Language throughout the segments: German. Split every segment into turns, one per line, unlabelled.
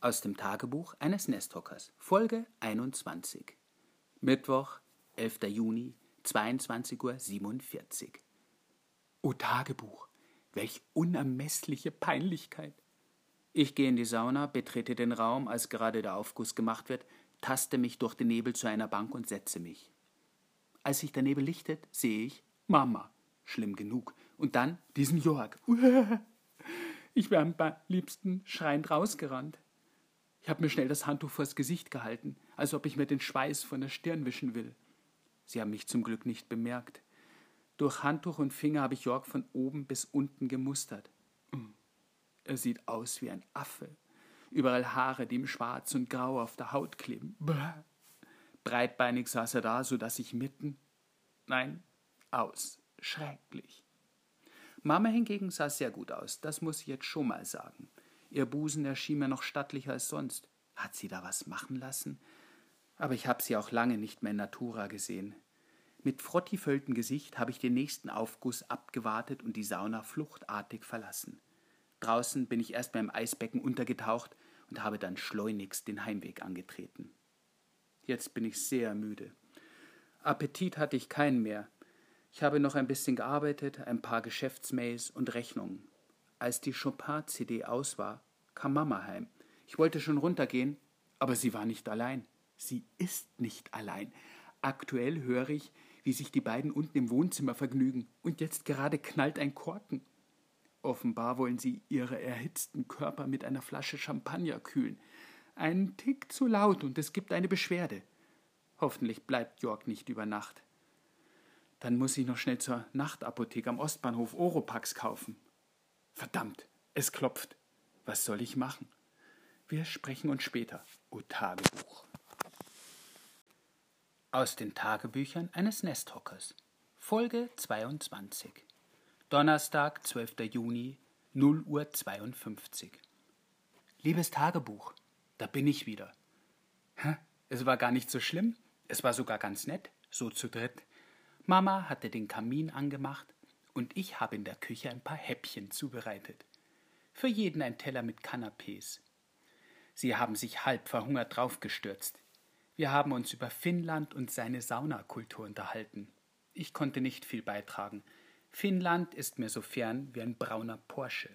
Aus dem Tagebuch eines Nesthockers, Folge 21. Mittwoch, 11. Juni, 22.47 Uhr. O Tagebuch, welch unermessliche Peinlichkeit! Ich gehe in die Sauna, betrete den Raum, als gerade der Aufguss gemacht wird, taste mich durch den Nebel zu einer Bank und setze mich. Als sich der Nebel lichtet, sehe ich Mama. Schlimm genug. Und dann diesen Jörg. Ich wäre am liebsten schreiend rausgerannt. Ich habe mir schnell das Handtuch vors Gesicht gehalten, als ob ich mir den Schweiß von der Stirn wischen will. Sie haben mich zum Glück nicht bemerkt. Durch Handtuch und Finger habe ich Jörg von oben bis unten gemustert. Er sieht aus wie ein Affe. Überall Haare, die im Schwarz und Grau auf der Haut kleben. Breitbeinig saß er da, so dass ich mitten. Nein, aus. Schrecklich. Mama hingegen sah sehr gut aus, das muss ich jetzt schon mal sagen. Ihr Busen erschien mir noch stattlicher als sonst. Hat sie da was machen lassen? Aber ich habe sie auch lange nicht mehr in Natura gesehen. Mit frottifülltem Gesicht habe ich den nächsten Aufguss abgewartet und die Sauna fluchtartig verlassen. Draußen bin ich erst beim Eisbecken untergetaucht und habe dann schleunigst den Heimweg angetreten. Jetzt bin ich sehr müde. Appetit hatte ich keinen mehr. Ich habe noch ein bisschen gearbeitet, ein paar Geschäftsmails und Rechnungen. Als die Chopin-CD aus war, kam Mama heim. Ich wollte schon runtergehen, aber sie war nicht allein. Sie ist nicht allein. Aktuell höre ich, wie sich die beiden unten im Wohnzimmer vergnügen, und jetzt gerade knallt ein Korken. Offenbar wollen sie ihre erhitzten Körper mit einer Flasche Champagner kühlen. Ein Tick zu laut und es gibt eine Beschwerde. Hoffentlich bleibt Jörg nicht über Nacht. Dann muss ich noch schnell zur Nachtapotheke am Ostbahnhof Oropax kaufen. Verdammt, es klopft. Was soll ich machen? Wir sprechen uns später. O Tagebuch. Aus den Tagebüchern eines Nesthockers. Folge 22. Donnerstag, 12. Juni, 0 Uhr 52. Liebes Tagebuch, da bin ich wieder. Hä? Es war gar nicht so schlimm. Es war sogar ganz nett, so zu dritt. Mama hatte den Kamin angemacht, und ich habe in der Küche ein paar Häppchen zubereitet. Für jeden ein Teller mit Canapés. Sie haben sich halb verhungert draufgestürzt. Wir haben uns über Finnland und seine Saunakultur unterhalten. Ich konnte nicht viel beitragen. Finnland ist mir so fern wie ein brauner Porsche.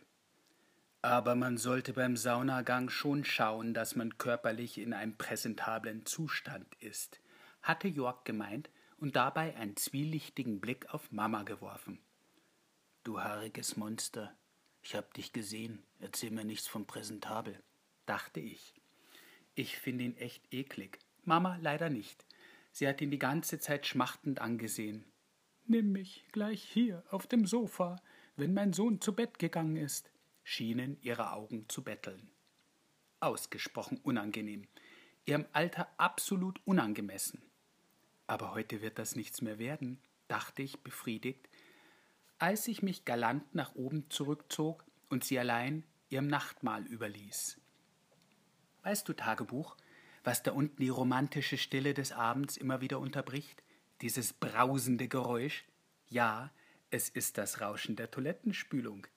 Aber man sollte beim Saunagang schon schauen, dass man körperlich in einem präsentablen Zustand ist, hatte Jörg gemeint und dabei einen zwielichtigen Blick auf Mama geworfen. Du haariges Monster, ich hab dich gesehen, erzähl mir nichts vom Präsentabel, dachte ich. Ich finde ihn echt eklig. Mama leider nicht. Sie hat ihn die ganze Zeit schmachtend angesehen. Nimm mich gleich hier auf dem Sofa, wenn mein Sohn zu Bett gegangen ist, schienen ihre Augen zu betteln. Ausgesprochen unangenehm, ihrem Alter absolut unangemessen. Aber heute wird das nichts mehr werden, dachte ich befriedigt, als ich mich galant nach oben zurückzog und sie allein ihrem Nachtmahl überließ. Weißt du, Tagebuch, was da unten die romantische Stille des Abends immer wieder unterbricht? Dieses brausende Geräusch? Ja, es ist das Rauschen der Toilettenspülung.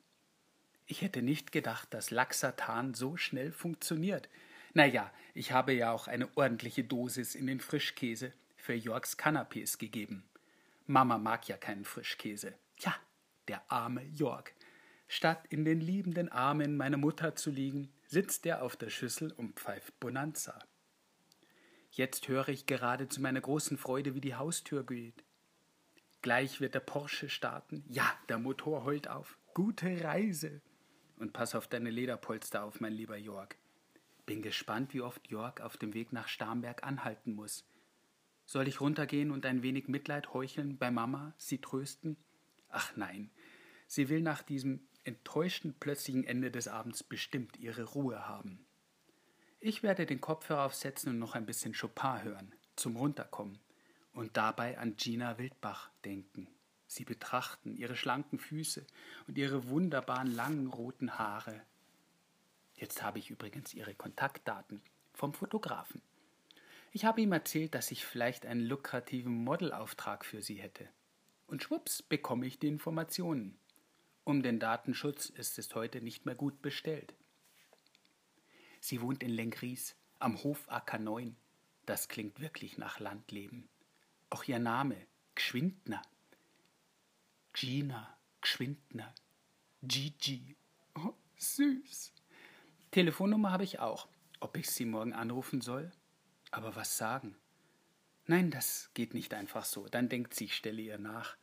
Ich hätte nicht gedacht, dass Laxatan so schnell funktioniert. Na ja, ich habe ja auch eine ordentliche Dosis in den Frischkäse für Jörgs Canapés gegeben. Mama mag ja keinen Frischkäse. Ja, der arme Jörg. Statt in den liebenden Armen meiner Mutter zu liegen, sitzt er auf der Schüssel und pfeift Bonanza. Jetzt höre ich gerade zu meiner großen Freude, wie die Haustür geht. Gleich wird der Porsche starten. Ja, der Motor heult auf. Gute Reise. Und pass auf deine Lederpolster auf, mein lieber Jörg. Bin gespannt, wie oft Jörg auf dem Weg nach Starnberg anhalten muss. Soll ich runtergehen und ein wenig Mitleid heucheln bei Mama, sie trösten? Ach nein, sie will nach diesem enttäuschten plötzlichen Ende des Abends bestimmt ihre Ruhe haben. Ich werde den Kopfhörer aufsetzen und noch ein bisschen Chopin hören, zum Runterkommen, und dabei an Gina Wildbach denken. Sie betrachten ihre schlanken Füße und ihre wunderbaren langen roten Haare. Jetzt habe ich übrigens ihre Kontaktdaten vom Fotografen. Ich habe ihm erzählt, dass ich vielleicht einen lukrativen Modelauftrag für sie hätte. Und schwupps bekomme ich die Informationen. Um den Datenschutz ist es heute nicht mehr gut bestellt. Sie wohnt in Lengries, am Hof Acker 9. Das klingt wirklich nach Landleben. Auch ihr Name, Gschwindner. Gina, Gschwindner. Gigi. Oh, süß. Telefonnummer habe ich auch. Ob ich sie morgen anrufen soll? Aber was sagen? Nein, das geht nicht einfach so. Dann denkt sie, ich stelle ihr nach.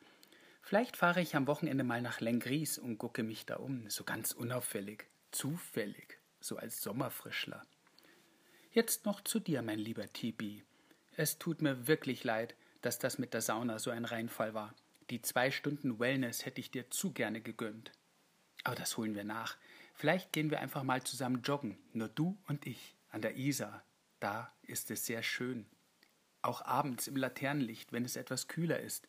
Vielleicht fahre ich am Wochenende mal nach Lengries und gucke mich da um, so ganz unauffällig, zufällig, so als Sommerfrischler. Jetzt noch zu dir, mein lieber Tibi. Es tut mir wirklich leid, dass das mit der Sauna so ein Reinfall war. Die zwei Stunden Wellness hätte ich dir zu gerne gegönnt. Aber das holen wir nach. Vielleicht gehen wir einfach mal zusammen joggen, nur du und ich, an der Isar. Da ist es sehr schön. Auch abends im Laternenlicht, wenn es etwas kühler ist.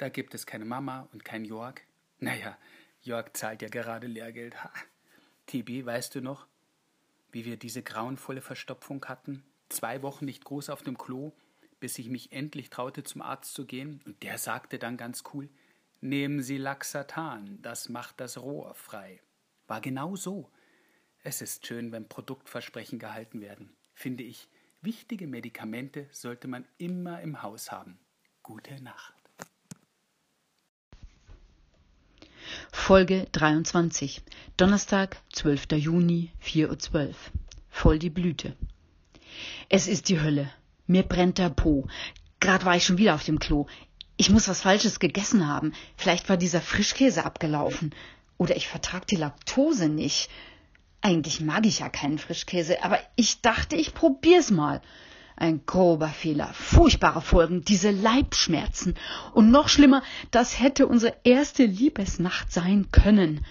Da gibt es keine Mama und kein Jörg. Naja, Jörg zahlt ja gerade Lehrgeld. Ha. Tibi, weißt du noch, wie wir diese grauenvolle Verstopfung hatten? Zwei Wochen nicht groß auf dem Klo, bis ich mich endlich traute, zum Arzt zu gehen. Und der sagte dann ganz cool, nehmen Sie Laxatan, das macht das Rohr frei. War genau so. Es ist schön, wenn Produktversprechen gehalten werden. Finde ich, wichtige Medikamente sollte man immer im Haus haben. Gute Nacht.
Folge 23. Donnerstag, 12. Juni, 4.12 Uhr. Voll die Blüte. Es ist die Hölle. Mir brennt der Po. Grad war ich schon wieder auf dem Klo. Ich muss was Falsches gegessen haben. Vielleicht war dieser Frischkäse abgelaufen. Oder ich vertrag die Laktose nicht. Eigentlich mag ich ja keinen Frischkäse, aber ich dachte, ich probier's mal. Ein grober Fehler, furchtbare Folgen, diese Leibschmerzen. Und noch schlimmer, das hätte unsere erste Liebesnacht sein können.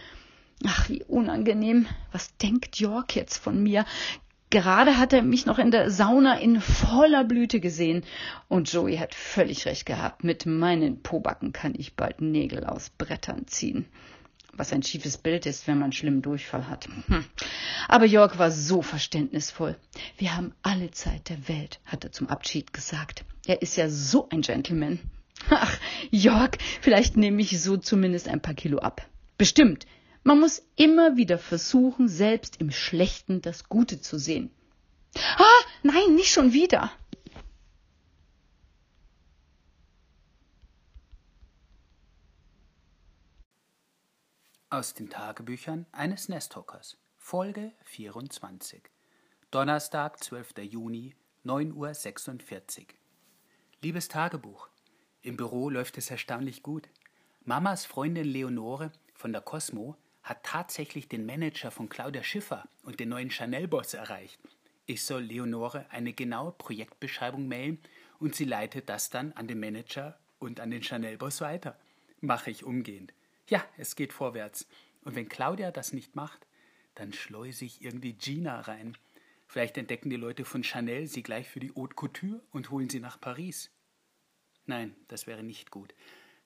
Ach, wie unangenehm. Was denkt York jetzt von mir? Gerade hat er mich noch in der Sauna in voller Blüte gesehen. Und Joey hat völlig recht gehabt. Mit meinen Pobacken kann ich bald Nägel aus Brettern ziehen was ein schiefes Bild ist, wenn man schlimmen Durchfall hat. Hm. Aber Jörg war so verständnisvoll. Wir haben alle Zeit der Welt, hat er zum Abschied gesagt. Er ist ja so ein Gentleman. Ach, Jörg, vielleicht nehme ich so zumindest ein paar Kilo ab. Bestimmt. Man muss immer wieder versuchen, selbst im Schlechten das Gute zu sehen. Ah, nein, nicht schon wieder.
Aus den Tagebüchern eines Nesthockers. Folge 24. Donnerstag, 12. Juni, 9.46 Uhr. Liebes Tagebuch, im Büro läuft es erstaunlich gut. Mamas Freundin Leonore von der Cosmo hat tatsächlich den Manager von Claudia Schiffer und den neuen Chanel-Boss erreicht. Ich soll Leonore eine genaue Projektbeschreibung mailen und sie leitet das dann an den Manager und an den Chanel-Boss weiter. Mache ich umgehend. Ja, es geht vorwärts. Und wenn Claudia das nicht macht, dann schleuse ich irgendwie Gina rein. Vielleicht entdecken die Leute von Chanel sie gleich für die Haute Couture und holen sie nach Paris. Nein, das wäre nicht gut.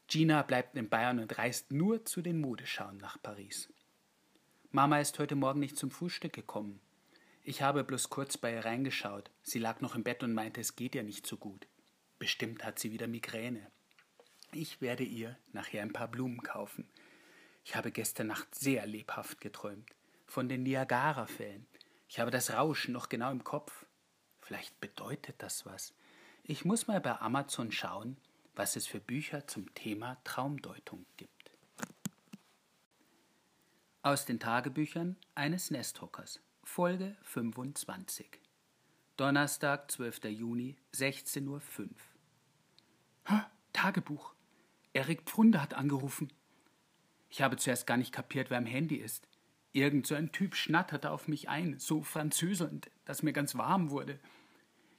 Gina bleibt in Bayern und reist nur zu den Modeschauen nach Paris. Mama ist heute Morgen nicht zum Frühstück gekommen. Ich habe bloß kurz bei ihr reingeschaut. Sie lag noch im Bett und meinte, es geht ihr nicht so gut. Bestimmt hat sie wieder Migräne. Ich werde ihr nachher ein paar Blumen kaufen. Ich habe gestern Nacht sehr lebhaft geträumt. Von den Niagara-Fällen. Ich habe das Rauschen noch genau im Kopf. Vielleicht bedeutet das was. Ich muss mal bei Amazon schauen, was es für Bücher zum Thema Traumdeutung gibt. Aus den Tagebüchern eines Nesthockers. Folge 25. Donnerstag, 12. Juni, 16.05 Uhr. Tagebuch. Erik Pfunde hat angerufen. Ich habe zuerst gar nicht kapiert, wer am Handy ist. Irgend so ein Typ schnatterte auf mich ein, so französelnd, dass mir ganz warm wurde.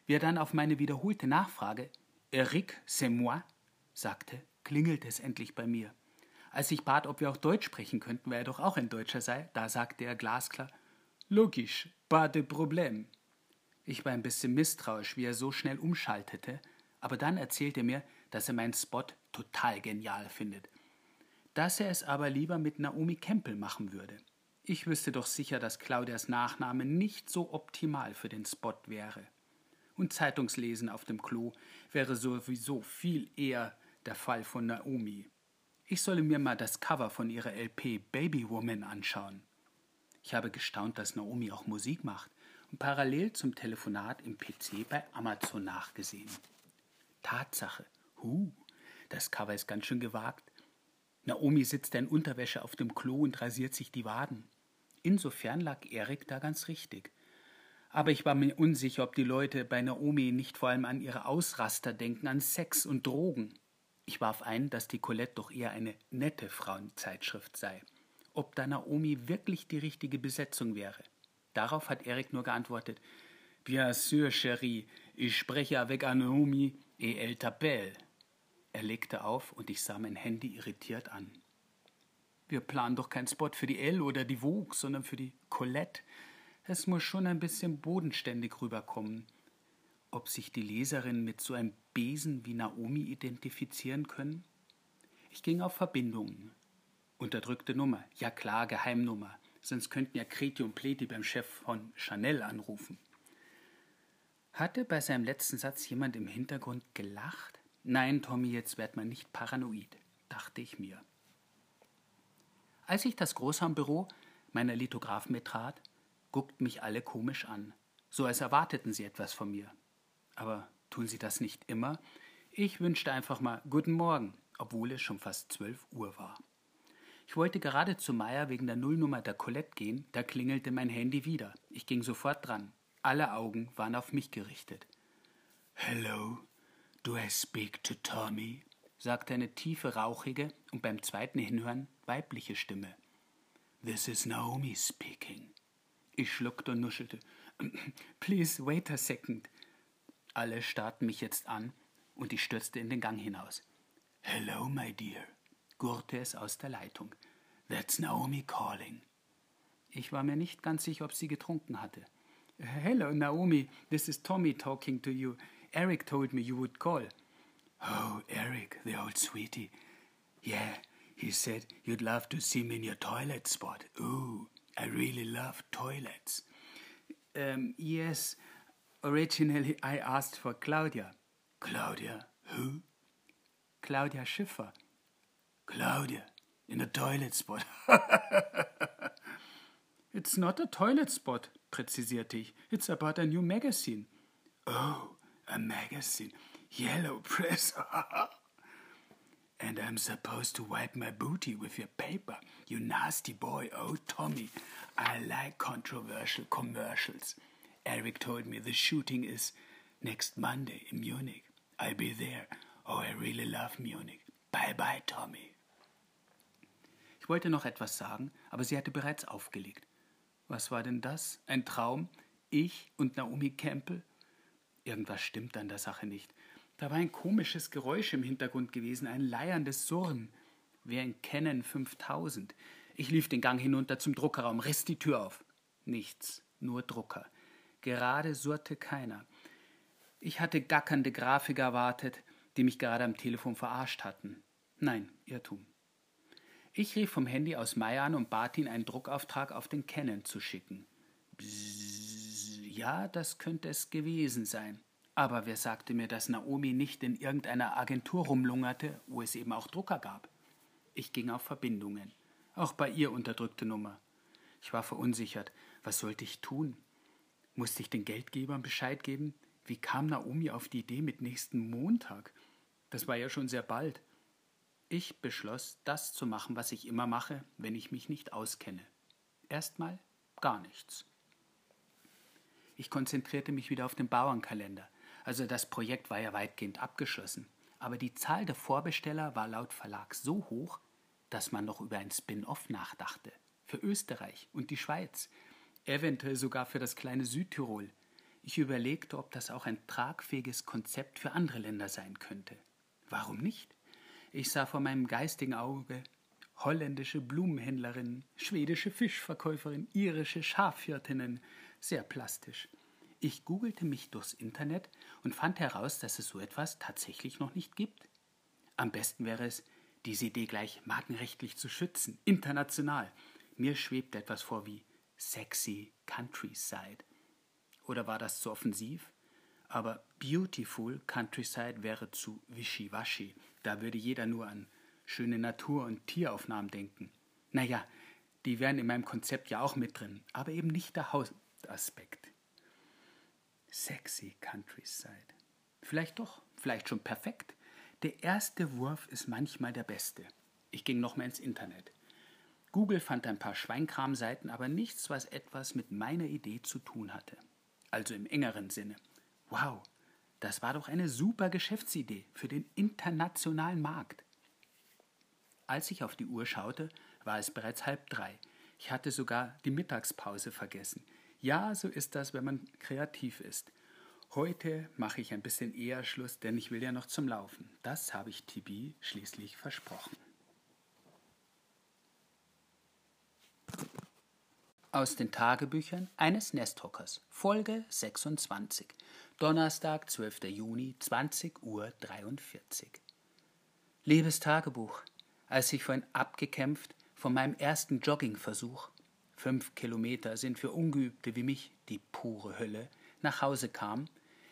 Wie er dann auf meine wiederholte Nachfrage, Eric, c'est moi, sagte, klingelte es endlich bei mir. Als ich bat, ob wir auch Deutsch sprechen könnten, weil er doch auch ein Deutscher sei, da sagte er glasklar, logisch, pas de problème. Ich war ein bisschen misstrauisch, wie er so schnell umschaltete, aber dann erzählte er mir, dass er meinen Spot total genial findet. Dass er es aber lieber mit Naomi Campbell machen würde. Ich wüsste doch sicher, dass Claudias Nachname nicht so optimal für den Spot wäre. Und Zeitungslesen auf dem Klo wäre sowieso viel eher der Fall von Naomi. Ich solle mir mal das Cover von ihrer LP Baby Woman anschauen. Ich habe gestaunt, dass Naomi auch Musik macht. und parallel zum Telefonat im PC bei Amazon nachgesehen. Tatsache. Huh, das Cover ist ganz schön gewagt. Naomi sitzt in Unterwäsche auf dem Klo und rasiert sich die Waden. Insofern lag Erik da ganz richtig. Aber ich war mir unsicher, ob die Leute bei Naomi nicht vor allem an ihre Ausraster denken, an Sex und Drogen. Ich warf ein, dass die Colette doch eher eine nette Frauenzeitschrift sei. Ob da Naomi wirklich die richtige Besetzung wäre. Darauf hat Erik nur geantwortet: Bien sûr, chérie, ich spreche avec Naomi et elle t'appelle. Er legte auf und ich sah mein Handy irritiert an. Wir planen doch keinen Spot für die Elle oder die Vogue, sondern für die Colette. Es muss schon ein bisschen bodenständig rüberkommen. Ob sich die Leserinnen mit so einem Besen wie Naomi identifizieren können? Ich ging auf Verbindungen. Unterdrückte Nummer. Ja klar, Geheimnummer. Sonst könnten ja Kreti und Pleti beim Chef von Chanel anrufen. Hatte bei seinem letzten Satz jemand im Hintergrund gelacht? Nein, Tommy, jetzt wird man nicht paranoid, dachte ich mir. Als ich das Großhaumbüro meiner Lithographen betrat, guckten mich alle komisch an, so als erwarteten sie etwas von mir. Aber tun sie das nicht immer? Ich wünschte einfach mal Guten Morgen, obwohl es schon fast zwölf Uhr war. Ich wollte gerade zu Meier wegen der Nullnummer der Colette gehen, da klingelte mein Handy wieder. Ich ging sofort dran. Alle Augen waren auf mich gerichtet. Hello, Do I speak to Tommy? sagte eine tiefe, rauchige und beim zweiten Hinhören weibliche Stimme. This is Naomi speaking. Ich schluckte und nuschelte. Please wait a second. Alle starrten mich jetzt an und ich stürzte in den Gang hinaus. Hello, my dear, gurrte es aus der Leitung. That's Naomi calling. Ich war mir nicht ganz sicher, ob sie getrunken hatte. Hello, Naomi, this is Tommy talking to you. Eric told me you would call. Oh, Eric, the old sweetie. Yeah, he said you'd love to see me in your toilet spot. Ooh, I really love toilets. Um, yes, originally I asked for Claudia. Claudia, who? Claudia Schiffer. Claudia, in a toilet spot. it's not a toilet spot, präzisierte ich. It's about a new magazine. Oh, a magazine, yellow press. and I'm supposed to wipe my booty with your paper. You nasty boy. Oh, Tommy, I like controversial commercials. Eric told me the shooting is next Monday in Munich. I'll be there. Oh, I really love Munich. Bye bye, Tommy. Ich wollte noch etwas sagen, aber sie hatte bereits aufgelegt. Was war denn das? Ein Traum? Ich und Naomi Campbell? Irgendwas stimmt an der Sache nicht. Da war ein komisches Geräusch im Hintergrund gewesen, ein leierndes Surren. Wer in Kennen 5000? Ich lief den Gang hinunter zum Druckerraum, riss die Tür auf. Nichts, nur Drucker. Gerade surrte keiner. Ich hatte gackernde Grafiker erwartet, die mich gerade am Telefon verarscht hatten. Nein, Irrtum. Ich rief vom Handy aus Mai an und bat ihn, einen Druckauftrag auf den Canon zu schicken. Bzzz. Ja, das könnte es gewesen sein. Aber wer sagte mir, dass Naomi nicht in irgendeiner Agentur rumlungerte, wo es eben auch Drucker gab? Ich ging auf Verbindungen. Auch bei ihr unterdrückte Nummer. Ich war verunsichert. Was sollte ich tun? Musste ich den Geldgebern Bescheid geben? Wie kam Naomi auf die Idee mit nächsten Montag? Das war ja schon sehr bald. Ich beschloss, das zu machen, was ich immer mache, wenn ich mich nicht auskenne. Erstmal gar nichts. Ich konzentrierte mich wieder auf den Bauernkalender. Also das Projekt war ja weitgehend abgeschlossen. Aber die Zahl der Vorbesteller war laut Verlag so hoch, dass man noch über ein Spin-off nachdachte. Für Österreich und die Schweiz. Eventuell sogar für das kleine Südtirol. Ich überlegte, ob das auch ein tragfähiges Konzept für andere Länder sein könnte. Warum nicht? Ich sah vor meinem geistigen Auge holländische Blumenhändlerinnen, schwedische Fischverkäuferinnen, irische Schafhirtinnen, sehr plastisch. Ich googelte mich durchs Internet und fand heraus, dass es so etwas tatsächlich noch nicht gibt. Am besten wäre es, diese Idee gleich markenrechtlich zu schützen, international. Mir schwebt etwas vor wie sexy countryside. Oder war das zu offensiv? Aber beautiful countryside wäre zu wischiwaschi. Da würde jeder nur an schöne Natur- und Tieraufnahmen denken. Naja, die wären in meinem Konzept ja auch mit drin, aber eben nicht der Haus Aspekt. Sexy Countryside. Vielleicht doch, vielleicht schon perfekt. Der erste Wurf ist manchmal der beste. Ich ging nochmal ins Internet. Google fand ein paar Schweinkramseiten, aber nichts, was etwas mit meiner Idee zu tun hatte. Also im engeren Sinne. Wow, das war doch eine super Geschäftsidee für den internationalen Markt. Als ich auf die Uhr schaute, war es bereits halb drei. Ich hatte sogar die Mittagspause vergessen. Ja, so ist das, wenn man kreativ ist. Heute mache ich ein bisschen eher Schluss, denn ich will ja noch zum Laufen. Das habe ich Tibi schließlich versprochen. Aus den Tagebüchern eines Nesthockers, Folge 26, Donnerstag, 12. Juni, 20 Uhr 43. Liebes Tagebuch, als ich vorhin abgekämpft von meinem ersten Joggingversuch, fünf Kilometer sind für Ungeübte wie mich die pure Hölle, nach Hause kam,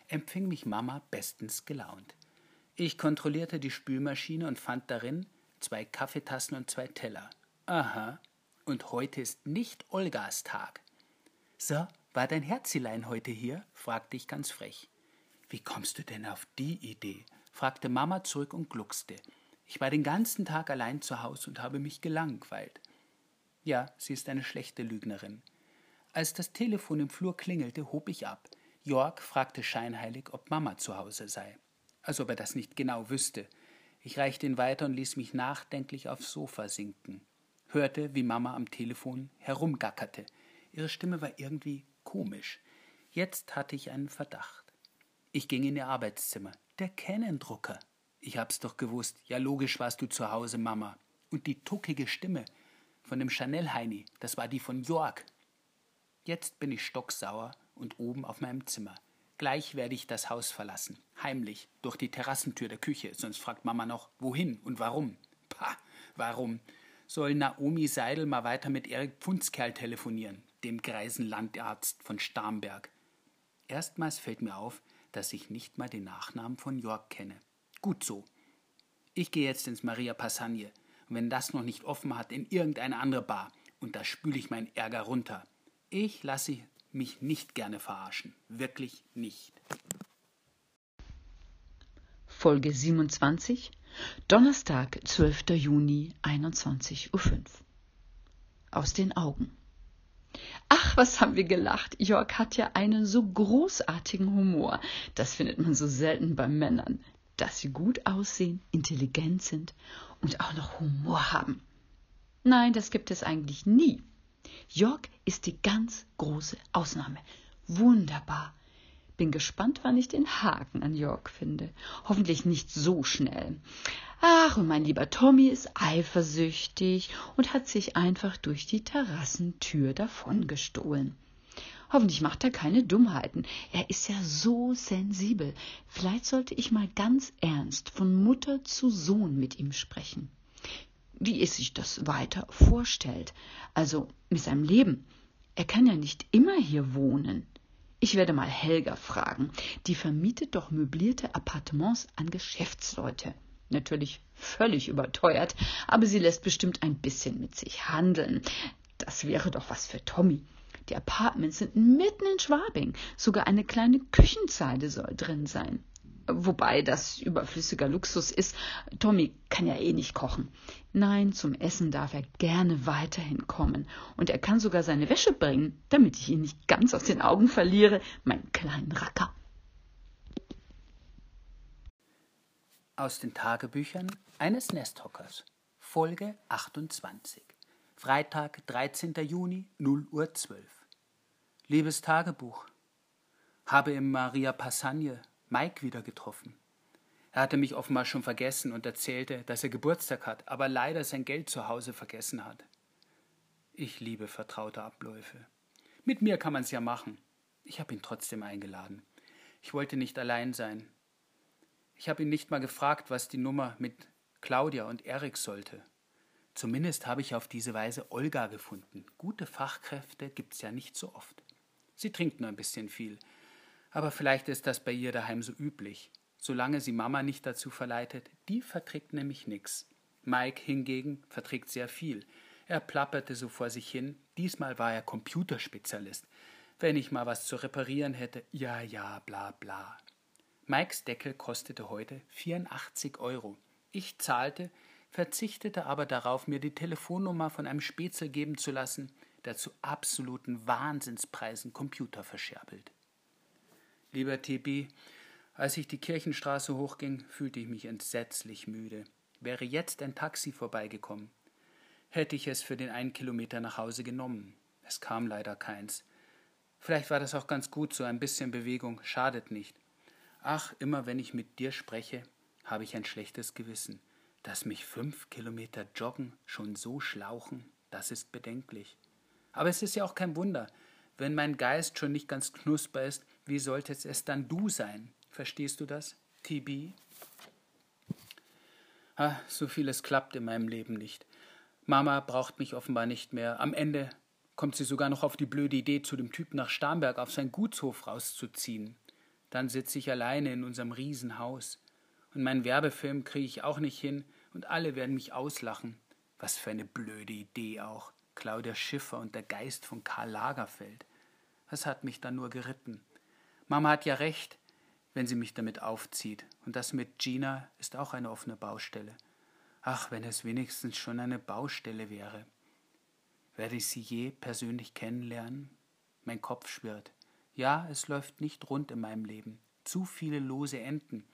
empfing mich Mama bestens gelaunt. Ich kontrollierte die Spülmaschine und fand darin zwei Kaffeetassen und zwei Teller. Aha, und heute ist nicht Olgas Tag. So, war dein Herzilein heute hier? fragte ich ganz frech. Wie kommst du denn auf die Idee? fragte Mama zurück und gluckste. Ich war den ganzen Tag allein zu Hause und habe mich gelangweilt. Ja, sie ist eine schlechte Lügnerin. Als das Telefon im Flur klingelte, hob ich ab. Jörg fragte scheinheilig, ob Mama zu Hause sei. Als ob er das nicht genau wüsste. Ich reichte ihn weiter und ließ mich nachdenklich aufs Sofa sinken. Hörte, wie Mama am Telefon herumgackerte. Ihre Stimme war irgendwie komisch. Jetzt hatte ich einen Verdacht. Ich ging in ihr Arbeitszimmer. Der Canon-Drucker. Ich hab's doch gewusst. Ja, logisch warst du zu Hause, Mama. Und die tuckige Stimme von dem Chanel-Heini, das war die von Jörg. Jetzt bin ich stocksauer und oben auf meinem Zimmer. Gleich werde ich das Haus verlassen. Heimlich, durch die Terrassentür der Küche, sonst fragt Mama noch, wohin und warum. Pah, warum? Soll Naomi Seidel mal weiter mit Erik Pfundskerl telefonieren, dem greisen Landarzt von Starnberg. Erstmals fällt mir auf, dass ich nicht mal den Nachnamen von Jörg kenne. Gut so. Ich gehe jetzt ins Maria Passagne wenn das noch nicht offen hat, in irgendeine andere Bar und da spüle ich meinen Ärger runter. Ich lasse mich nicht gerne verarschen. Wirklich nicht.
Folge 27, Donnerstag, 12. Juni, 21.05 Uhr. Aus den Augen. Ach, was haben wir gelacht. Jörg hat ja einen so großartigen Humor. Das findet man so selten bei Männern dass sie gut aussehen, intelligent sind und auch noch Humor haben. Nein, das gibt es eigentlich nie. Jörg ist die ganz große Ausnahme. Wunderbar. Bin gespannt, wann ich den Haken an Jörg finde. Hoffentlich nicht so schnell. Ach, und mein lieber Tommy ist eifersüchtig und hat sich einfach durch die Terrassentür davongestohlen. Hoffentlich macht er keine Dummheiten. Er ist ja so sensibel. Vielleicht sollte ich mal ganz ernst von Mutter zu Sohn mit ihm sprechen. Wie es sich das weiter vorstellt. Also mit seinem Leben. Er kann ja nicht immer hier wohnen. Ich werde mal Helga fragen. Die vermietet doch möblierte Appartements an Geschäftsleute. Natürlich völlig überteuert, aber sie lässt bestimmt ein bisschen mit sich handeln. Das wäre doch was für Tommy. Die Apartments sind mitten in Schwabing. Sogar eine kleine Küchenzeile soll drin sein. Wobei das überflüssiger Luxus ist. Tommy kann ja eh nicht kochen. Nein, zum Essen darf er gerne weiterhin kommen. Und er kann sogar seine Wäsche bringen, damit ich ihn nicht ganz aus den Augen verliere, meinen kleinen Racker.
Aus den Tagebüchern eines Nesthockers. Folge 28. Freitag, 13. Juni, 0 Uhr 12. Liebes Tagebuch, habe im Maria Passagne Mike wieder getroffen. Er hatte mich offenbar schon vergessen und erzählte, dass er Geburtstag hat, aber leider sein Geld zu Hause vergessen hat. Ich liebe vertraute Abläufe. Mit mir kann man's ja machen. Ich habe ihn trotzdem eingeladen. Ich wollte nicht allein sein. Ich habe ihn nicht mal gefragt, was die Nummer mit Claudia und Erik sollte. Zumindest habe ich auf diese Weise Olga gefunden. Gute Fachkräfte gibt's ja nicht so oft. Sie trinkt nur ein bisschen viel. Aber vielleicht ist das bei ihr daheim so üblich. Solange sie Mama nicht dazu verleitet, die verträgt nämlich nix. Mike hingegen verträgt sehr viel. Er plapperte so vor sich hin. Diesmal war er Computerspezialist. Wenn ich mal was zu reparieren hätte, ja, ja, bla, bla. Mikes Deckel kostete heute 84 Euro. Ich zahlte, verzichtete aber darauf, mir die Telefonnummer von einem Spätzle geben zu lassen, der zu absoluten Wahnsinnspreisen Computer verscherbelt. Lieber TB, als ich die Kirchenstraße hochging, fühlte ich mich entsetzlich müde. Wäre jetzt ein Taxi vorbeigekommen, hätte ich es für den einen Kilometer nach Hause genommen. Es kam leider keins. Vielleicht war das auch ganz gut, so ein bisschen Bewegung schadet nicht. Ach, immer wenn ich mit dir spreche, habe ich ein schlechtes Gewissen. Dass mich fünf Kilometer joggen schon so schlauchen, das ist bedenklich. Aber es ist ja auch kein Wunder. Wenn mein Geist schon nicht ganz knusper ist, wie sollte es dann du sein? Verstehst du das, TB? Ah, so vieles klappt in meinem Leben nicht. Mama braucht mich offenbar nicht mehr. Am Ende kommt sie sogar noch auf die blöde Idee, zu dem Typen nach Starnberg auf seinen Gutshof rauszuziehen. Dann sitze ich alleine in unserem Riesenhaus. Und meinen Werbefilm kriege ich auch nicht hin und alle werden mich auslachen. Was für eine blöde Idee auch. Claudia Schiffer und der Geist von Karl Lagerfeld. Was hat mich da nur geritten? Mama hat ja recht, wenn sie mich damit aufzieht. Und das mit Gina ist auch eine offene Baustelle. Ach, wenn es wenigstens schon eine Baustelle wäre. Werde ich sie je persönlich kennenlernen? Mein Kopf schwirrt. Ja, es läuft nicht rund in meinem Leben. Zu viele lose Enden.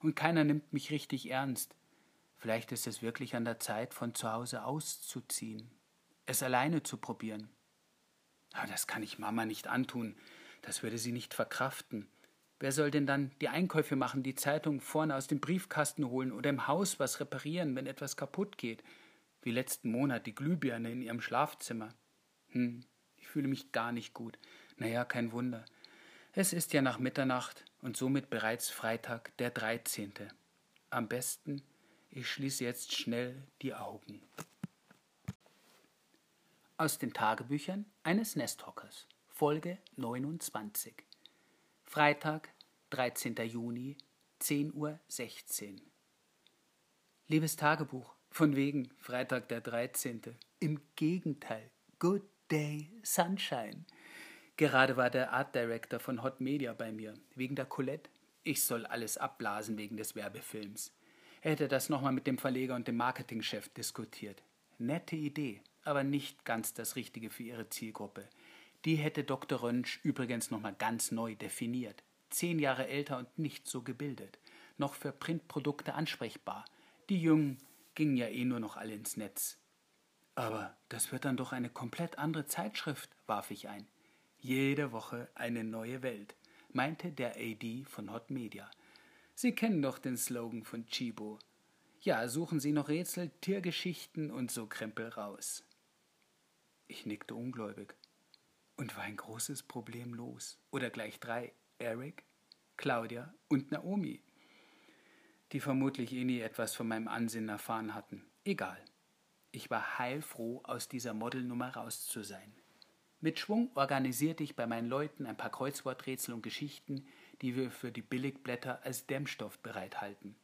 Und keiner nimmt mich richtig ernst. Vielleicht ist es wirklich an der Zeit, von zu Hause auszuziehen, es alleine zu probieren. Aber das kann ich Mama nicht antun, das würde sie nicht verkraften. Wer soll denn dann die Einkäufe machen, die Zeitung vorne aus dem Briefkasten holen oder im Haus was reparieren, wenn etwas kaputt geht? Wie letzten Monat die Glühbirne in ihrem Schlafzimmer. Hm, ich fühle mich gar nicht gut. Naja, kein Wunder. Es ist ja nach Mitternacht und somit bereits Freitag, der 13. Am besten ich schließe jetzt schnell die Augen. Aus den Tagebüchern eines Nesthockers, Folge 29. Freitag, 13. Juni, 10.16 Uhr. Liebes Tagebuch, von wegen Freitag der 13. Im Gegenteil, Good Day Sunshine. Gerade war der Art Director von Hot Media bei mir, wegen der Colette. Ich soll alles abblasen wegen des Werbefilms. Er hätte das nochmal mit dem Verleger und dem Marketingchef diskutiert. Nette Idee, aber nicht ganz das Richtige für ihre Zielgruppe. Die hätte Dr. Rönsch übrigens nochmal ganz neu definiert. Zehn Jahre älter und nicht so gebildet. Noch für Printprodukte ansprechbar. Die Jungen gingen ja eh nur noch alle ins Netz. Aber das wird dann doch eine komplett andere Zeitschrift, warf ich ein. Jede Woche eine neue Welt, meinte der AD von Hot Media. Sie kennen doch den Slogan von Chibo. Ja, suchen Sie noch Rätsel, Tiergeschichten und so Krempel raus. Ich nickte ungläubig. Und war ein großes Problem los. Oder gleich drei. Eric, Claudia und Naomi. Die vermutlich eh nie etwas von meinem Ansinnen erfahren hatten. Egal. Ich war heilfroh, aus dieser Modelnummer raus zu sein. Mit Schwung organisierte ich bei meinen Leuten ein paar Kreuzworträtsel und Geschichten, die wir für die Billigblätter als Dämmstoff bereithalten.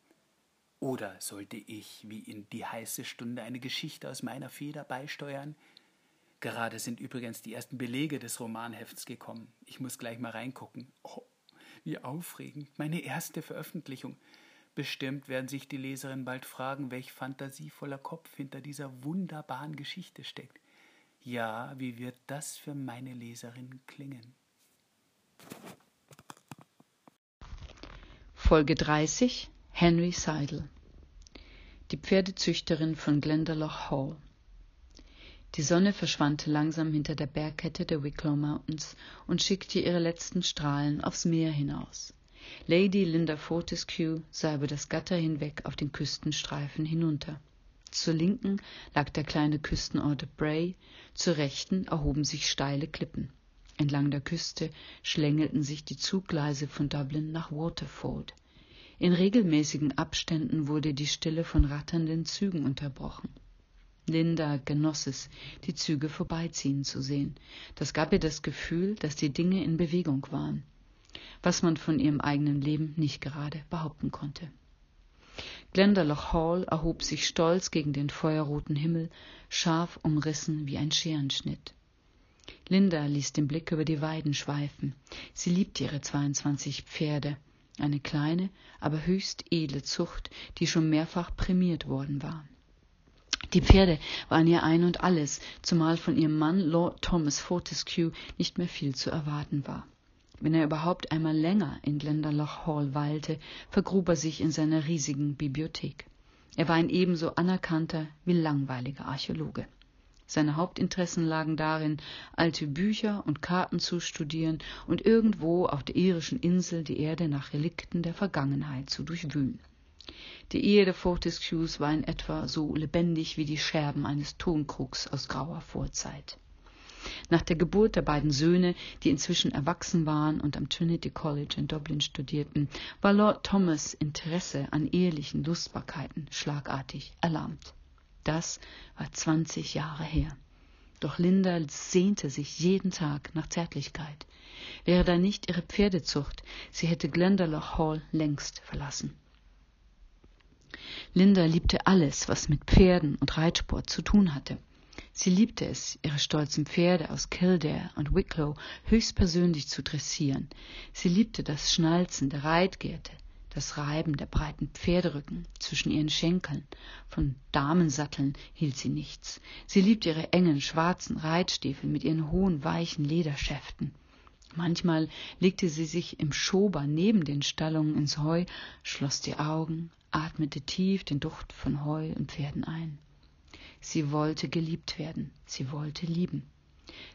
Oder sollte ich, wie in die heiße Stunde, eine Geschichte aus meiner Feder beisteuern? Gerade sind übrigens die ersten Belege des Romanhefts gekommen. Ich muss gleich mal reingucken. Oh, wie aufregend. Meine erste Veröffentlichung. Bestimmt werden sich die Leserinnen bald fragen, welch fantasievoller Kopf hinter dieser wunderbaren Geschichte steckt. Ja, wie wird das für meine Leserinnen klingen?
Folge 30 Henry Seidel Die Pferdezüchterin von Glendalough Hall Die Sonne verschwand langsam hinter der Bergkette der Wicklow Mountains und schickte ihre letzten Strahlen aufs Meer hinaus. Lady Linda Fortescue sah über das Gatter hinweg auf den Küstenstreifen hinunter. Zur Linken lag der kleine Küstenort Bray, zur Rechten erhoben sich steile Klippen. Entlang der Küste schlängelten sich die Zuggleise von Dublin nach Waterford. In regelmäßigen Abständen wurde die Stille von ratternden Zügen unterbrochen. Linda genoss es, die Züge vorbeiziehen zu sehen. Das gab ihr das Gefühl, dass die Dinge in Bewegung waren, was man von ihrem eigenen Leben nicht gerade behaupten konnte. Glendalough Hall erhob sich stolz gegen den feuerroten Himmel, scharf umrissen wie ein Scherenschnitt. Linda ließ den Blick über die Weiden schweifen. Sie liebte ihre 22 Pferde, eine kleine, aber höchst edle Zucht, die schon mehrfach prämiert worden war. Die Pferde waren ihr ein und alles, zumal von ihrem Mann Lord Thomas Fortescue nicht mehr viel zu erwarten war. Wenn er überhaupt einmal länger in Glendalough Hall weilte, vergrub er sich in seiner riesigen Bibliothek. Er war ein ebenso anerkannter wie langweiliger Archäologe. Seine Hauptinteressen lagen darin, alte Bücher und Karten zu studieren und irgendwo auf der irischen Insel die Erde nach Relikten der Vergangenheit zu durchwühlen. Die Ehe der Fortescues war in etwa so lebendig wie die Scherben eines Tonkrugs aus grauer Vorzeit. Nach der Geburt der beiden Söhne, die inzwischen erwachsen waren und am Trinity College in Dublin studierten, war Lord Thomas Interesse an ehelichen Lustbarkeiten schlagartig erlahmt. Das war zwanzig Jahre her. Doch Linda sehnte sich jeden Tag nach Zärtlichkeit. Wäre da nicht ihre Pferdezucht, sie hätte Glendalough Hall längst verlassen. Linda liebte alles, was mit Pferden und Reitsport zu tun hatte. Sie liebte es, ihre stolzen Pferde aus Kildare und Wicklow höchstpersönlich zu dressieren. Sie liebte das Schnalzen der Reitgerte, das Reiben der breiten Pferderücken zwischen ihren Schenkeln. Von Damensatteln hielt sie nichts. Sie liebte ihre engen, schwarzen Reitstiefel mit ihren hohen, weichen Lederschäften. Manchmal legte sie sich im Schober neben den Stallungen ins Heu, schloss die Augen, atmete tief den Duft von Heu und Pferden ein. Sie wollte geliebt werden, sie wollte lieben.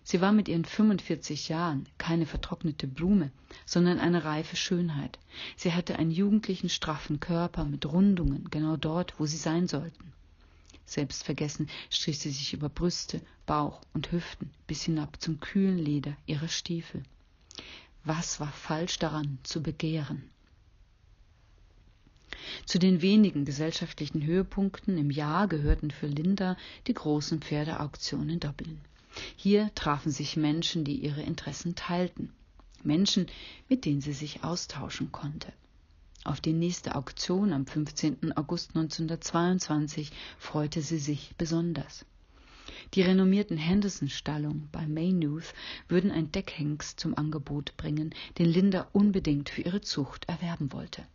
Sie war mit ihren 45 Jahren keine vertrocknete Blume, sondern eine reife Schönheit. Sie hatte einen jugendlichen, straffen Körper mit Rundungen, genau dort, wo sie sein sollten. Selbstvergessen strich sie sich über Brüste, Bauch und Hüften bis hinab zum kühlen Leder ihrer Stiefel. Was war falsch daran, zu begehren? Zu den wenigen gesellschaftlichen Höhepunkten im Jahr gehörten für Linda die großen Pferdeauktionen in Dublin. Hier trafen sich Menschen, die ihre Interessen teilten. Menschen, mit denen sie sich austauschen konnte. Auf die nächste Auktion am 15. August 1922 freute sie sich besonders. Die renommierten Henderson-Stallungen bei Maynooth würden ein Deckhengst zum Angebot bringen, den Linda unbedingt für ihre Zucht erwerben wollte.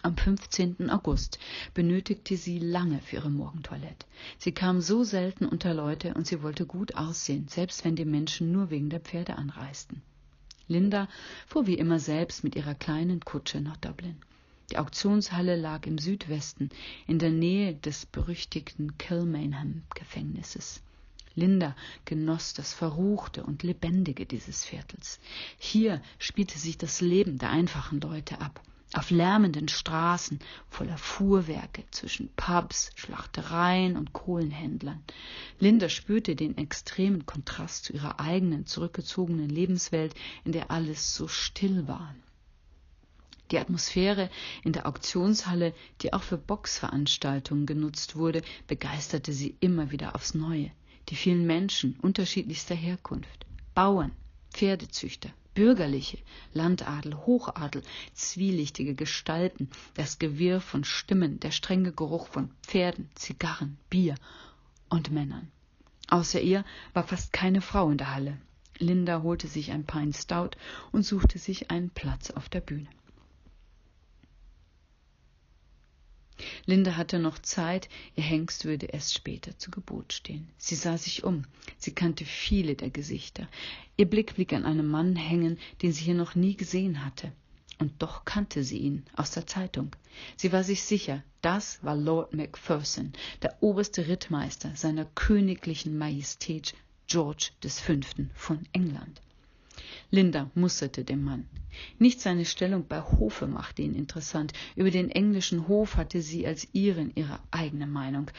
Am 15. August benötigte sie lange für ihre Morgentoilette. Sie kam so selten unter Leute und sie wollte gut aussehen, selbst wenn die Menschen nur wegen der Pferde anreisten. Linda fuhr wie immer selbst mit ihrer kleinen Kutsche nach Dublin. Die Auktionshalle lag im Südwesten, in der Nähe des berüchtigten Kilmainham-Gefängnisses. Linda genoss das Verruchte und Lebendige dieses Viertels. Hier spielte sich das Leben der einfachen Leute ab auf lärmenden Straßen voller Fuhrwerke zwischen Pubs, Schlachtereien und Kohlenhändlern. Linda spürte den extremen Kontrast zu ihrer eigenen zurückgezogenen Lebenswelt, in der alles so still war. Die Atmosphäre in der Auktionshalle, die auch für Boxveranstaltungen genutzt wurde, begeisterte sie immer wieder aufs Neue. Die vielen Menschen unterschiedlichster Herkunft, Bauern, Pferdezüchter, Bürgerliche, Landadel, Hochadel, zwielichtige Gestalten, das Gewirr von Stimmen, der strenge Geruch von Pferden, Zigarren, Bier und Männern. Außer ihr war fast keine Frau in der Halle. Linda holte sich ein Pint Stout und suchte sich einen Platz auf der Bühne. Linda hatte noch Zeit, ihr Hengst würde erst später zu Gebot stehen. Sie sah sich um. Sie kannte viele der Gesichter. Ihr Blick blieb an einem Mann hängen, den sie hier noch nie gesehen hatte. Und doch kannte sie ihn aus der Zeitung. Sie war sich sicher, das war Lord Macpherson, der oberste Rittmeister seiner königlichen Majestät George V. von England. Linda musterte den Mann. Nicht seine Stellung bei Hofe machte ihn interessant. Über den englischen Hof hatte sie als Iren ihre eigene Meinung.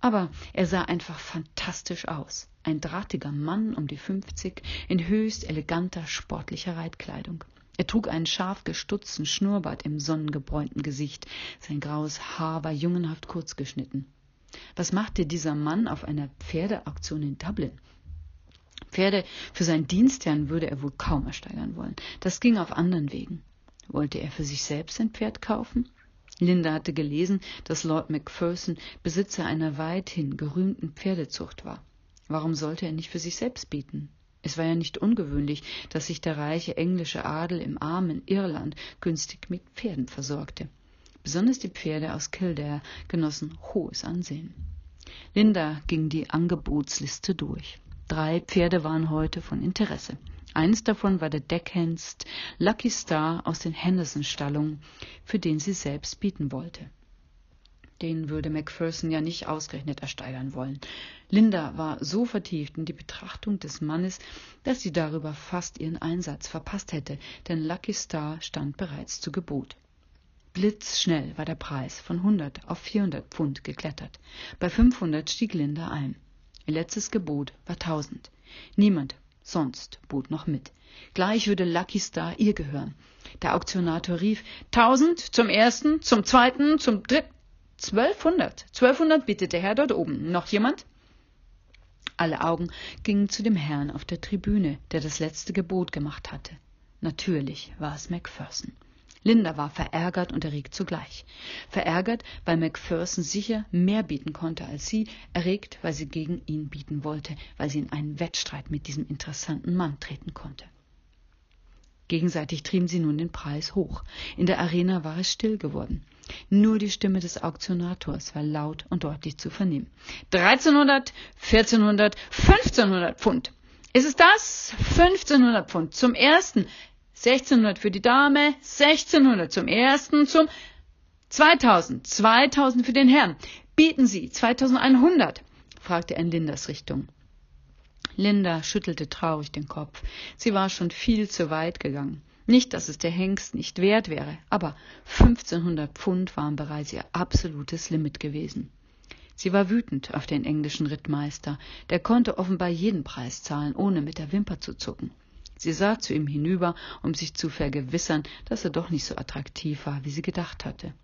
Aber er sah einfach fantastisch aus. Ein drahtiger Mann um die fünfzig in höchst eleganter sportlicher Reitkleidung. Er trug einen scharf gestutzten Schnurrbart im sonnengebräunten Gesicht. Sein graues Haar war jungenhaft kurz geschnitten. Was machte dieser Mann auf einer Pferdeauktion in Dublin? Pferde für seinen Dienstherrn würde er wohl kaum ersteigern wollen. Das ging auf anderen Wegen. Wollte er für sich selbst ein Pferd kaufen? Linda hatte gelesen, dass Lord Macpherson Besitzer einer weithin gerühmten Pferdezucht war. Warum sollte er nicht für sich selbst bieten? Es war ja nicht ungewöhnlich, dass sich der reiche englische Adel im armen Irland günstig mit Pferden versorgte. Besonders die Pferde aus Kildare genossen hohes Ansehen. Linda ging die Angebotsliste durch. Drei Pferde waren heute von Interesse. Eines davon war der Deckhengst Lucky Star aus den Henderson-Stallungen, für den sie selbst bieten wollte. Den würde Macpherson ja nicht ausgerechnet ersteigern wollen. Linda war so vertieft in die Betrachtung des Mannes, dass sie darüber fast ihren Einsatz verpasst hätte, denn Lucky Star stand bereits zu Gebot. Blitzschnell war der Preis von 100 auf 400 Pfund geklettert. Bei 500 stieg Linda ein. Ihr letztes Gebot war 1000. Niemand sonst bot noch mit. Gleich würde Lucky Star ihr gehören. Der Auktionator rief 1000 zum ersten, zum zweiten, zum dritten. 1200. 1200 bittet der Herr dort oben. Noch jemand? Alle Augen gingen zu dem Herrn auf der Tribüne, der das letzte Gebot gemacht hatte. Natürlich war es Macpherson. Linda war verärgert und erregt zugleich. Verärgert, weil Macpherson sicher mehr bieten konnte als sie, erregt, weil sie gegen ihn bieten wollte, weil sie in einen Wettstreit mit diesem interessanten Mann treten konnte. Gegenseitig trieben sie nun den Preis hoch. In der Arena war es still geworden. Nur die Stimme des Auktionators war laut und deutlich zu vernehmen. 1300, 1400, 1500 Pfund. Ist es das? 1500 Pfund zum ersten. 1600 für die Dame, 1600 zum ersten, zum 2000, 2000 für den Herrn. Bieten Sie 2100, fragte er in Lindas Richtung. Linda schüttelte traurig den Kopf. Sie war schon viel zu weit gegangen. Nicht, dass es der Hengst nicht wert wäre, aber 1500 Pfund waren bereits ihr absolutes Limit gewesen. Sie war wütend auf den englischen Rittmeister, der konnte offenbar jeden Preis zahlen, ohne mit der Wimper zu zucken. Sie sah zu ihm hinüber, um sich zu vergewissern, dass er doch nicht so attraktiv war, wie sie gedacht hatte.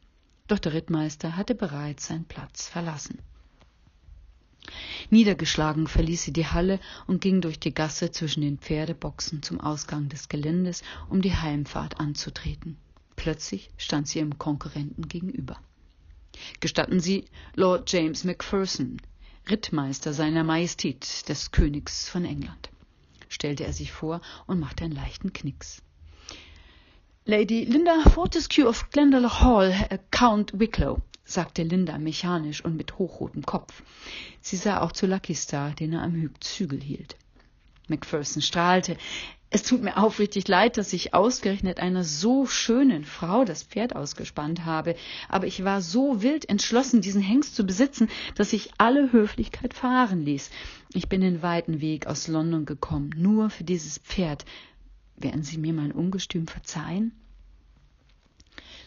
Doch der Rittmeister hatte bereits seinen Platz verlassen. Niedergeschlagen verließ sie die Halle und ging durch die Gasse zwischen den Pferdeboxen zum Ausgang des Geländes, um die Heimfahrt anzutreten. Plötzlich stand sie ihrem Konkurrenten gegenüber. Gestatten Sie, Lord James Macpherson, Rittmeister seiner Majestät des Königs von England, stellte er sich vor und machte einen leichten Knicks. Lady Linda Fortescue of Glendalough Hall, Count Wicklow, sagte Linda mechanisch und mit hochrotem Kopf. Sie sah auch zu Lucky Star, den er am Zügel hielt. Macpherson strahlte. Es tut mir aufrichtig leid, dass ich ausgerechnet einer so schönen Frau das Pferd ausgespannt habe, aber ich war so wild entschlossen, diesen Hengst zu besitzen, dass ich alle Höflichkeit fahren ließ. Ich bin den weiten Weg aus London gekommen, nur für dieses Pferd. Werden Sie mir mein Ungestüm verzeihen?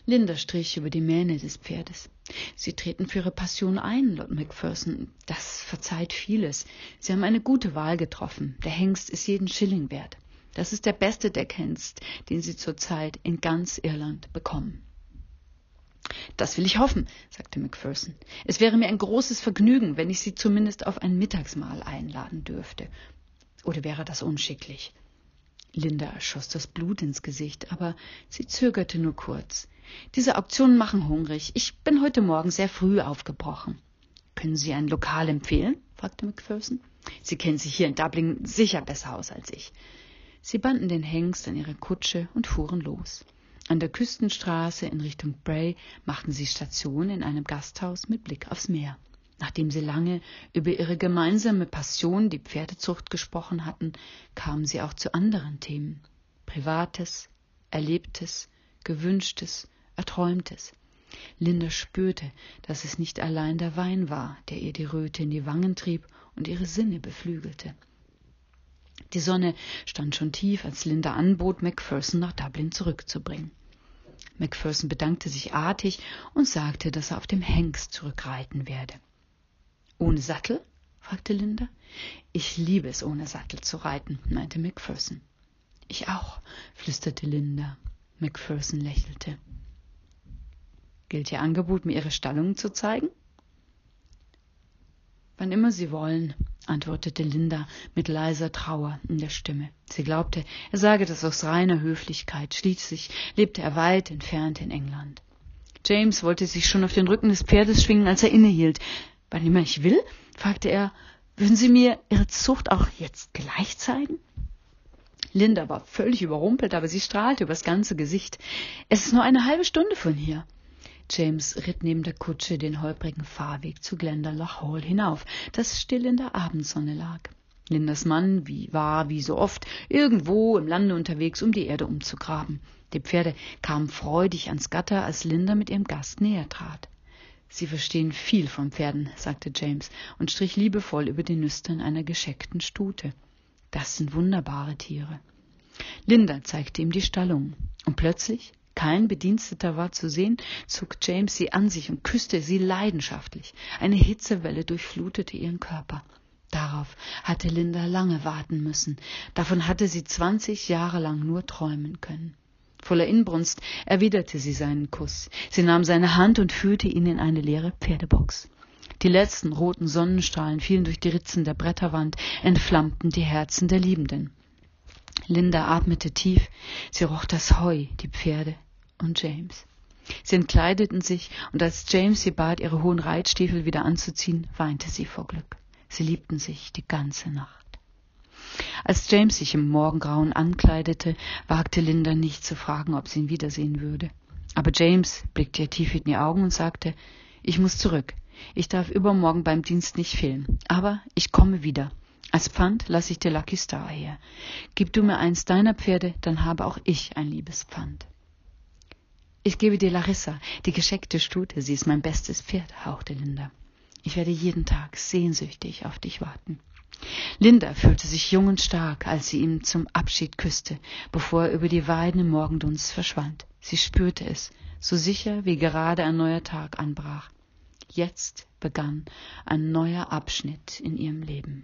Linda strich über die Mähne des Pferdes. Sie treten für Ihre Passion ein, Lord Macpherson. Das verzeiht vieles. Sie haben eine gute Wahl getroffen. Der Hengst ist jeden Schilling wert. Das ist der beste Deckhengst, den Sie zurzeit in ganz Irland bekommen. Das will ich hoffen, sagte Macpherson. Es wäre mir ein großes Vergnügen, wenn ich Sie zumindest auf ein Mittagsmahl einladen dürfte. Oder wäre das unschicklich? Linda schoss das Blut ins Gesicht, aber sie zögerte nur kurz. Diese Auktionen machen hungrig. Ich bin heute Morgen sehr früh aufgebrochen. Können Sie ein Lokal empfehlen? fragte Macpherson. Sie kennen sich hier in Dublin sicher besser aus als ich. Sie banden den Hengst an ihre Kutsche und fuhren los. An der Küstenstraße in Richtung Bray machten sie Station in einem Gasthaus mit Blick aufs Meer. Nachdem sie lange über ihre gemeinsame Passion, die Pferdezucht, gesprochen hatten, kamen sie auch zu anderen Themen. Privates, Erlebtes, Gewünschtes, Erträumtes. Linda spürte, dass es nicht allein der Wein war, der ihr die Röte in die Wangen trieb und ihre Sinne beflügelte. Die Sonne stand schon tief, als Linda anbot, Macpherson nach Dublin zurückzubringen. Macpherson bedankte sich artig und sagte, dass er auf dem Hengst zurückreiten werde. Ohne Sattel? fragte Linda. Ich liebe es, ohne Sattel zu reiten, meinte Macpherson. Ich auch, flüsterte Linda. Macpherson lächelte. Gilt Ihr Angebot, mir Ihre Stallungen zu zeigen? Wann immer Sie wollen, antwortete Linda mit leiser Trauer in der Stimme. Sie glaubte, er sage das aus reiner Höflichkeit. Schließlich lebte er weit entfernt in England. James wollte sich schon auf den Rücken des Pferdes schwingen, als er innehielt. Wann immer ich will? fragte er. Würden Sie mir Ihre Zucht auch jetzt gleich zeigen? Linda war völlig überrumpelt, aber sie strahlte übers ganze Gesicht. Es ist nur eine halbe Stunde von hier. James ritt neben der Kutsche den holprigen Fahrweg zu Glendalough Hall hinauf, das still in der Abendsonne lag. Lindas Mann wie war, wie so oft, irgendwo im Lande unterwegs, um die Erde umzugraben. Die Pferde kamen freudig ans Gatter, als Linda mit ihrem Gast näher trat. Sie verstehen viel von Pferden, sagte James und strich liebevoll über die Nüstern einer gescheckten Stute. Das sind wunderbare Tiere. Linda zeigte ihm die Stallung. Und plötzlich, kein Bediensteter war zu sehen, zog James sie an sich und küsste sie leidenschaftlich. Eine Hitzewelle durchflutete ihren Körper. Darauf hatte Linda lange warten müssen. Davon hatte sie zwanzig Jahre lang nur träumen können. Voller Inbrunst erwiderte sie seinen Kuss. Sie nahm seine Hand und führte ihn in eine leere Pferdebox. Die letzten roten Sonnenstrahlen fielen durch die Ritzen der Bretterwand, entflammten die Herzen der Liebenden. Linda atmete tief, sie roch das Heu, die Pferde und James. Sie entkleideten sich, und als James sie bat, ihre hohen Reitstiefel wieder anzuziehen, weinte sie vor Glück. Sie liebten sich die ganze Nacht. Als James sich im Morgengrauen ankleidete, wagte Linda nicht zu fragen, ob sie ihn wiedersehen würde. Aber James blickte ihr tief in die Augen und sagte, ich muss zurück. Ich darf übermorgen beim Dienst nicht fehlen. Aber ich komme wieder. Als Pfand lasse ich dir Lucky Star her. Gib du mir eins deiner Pferde, dann habe auch ich ein liebes Pfand. Ich gebe dir Larissa, die gescheckte Stute, sie ist mein bestes Pferd, hauchte Linda. Ich werde jeden Tag sehnsüchtig auf dich warten. Linda fühlte sich jung und stark, als sie ihm zum Abschied küsste, bevor er über die Weiden im Morgendunst verschwand. Sie spürte es, so sicher wie gerade ein neuer Tag anbrach. Jetzt begann ein neuer Abschnitt in ihrem Leben.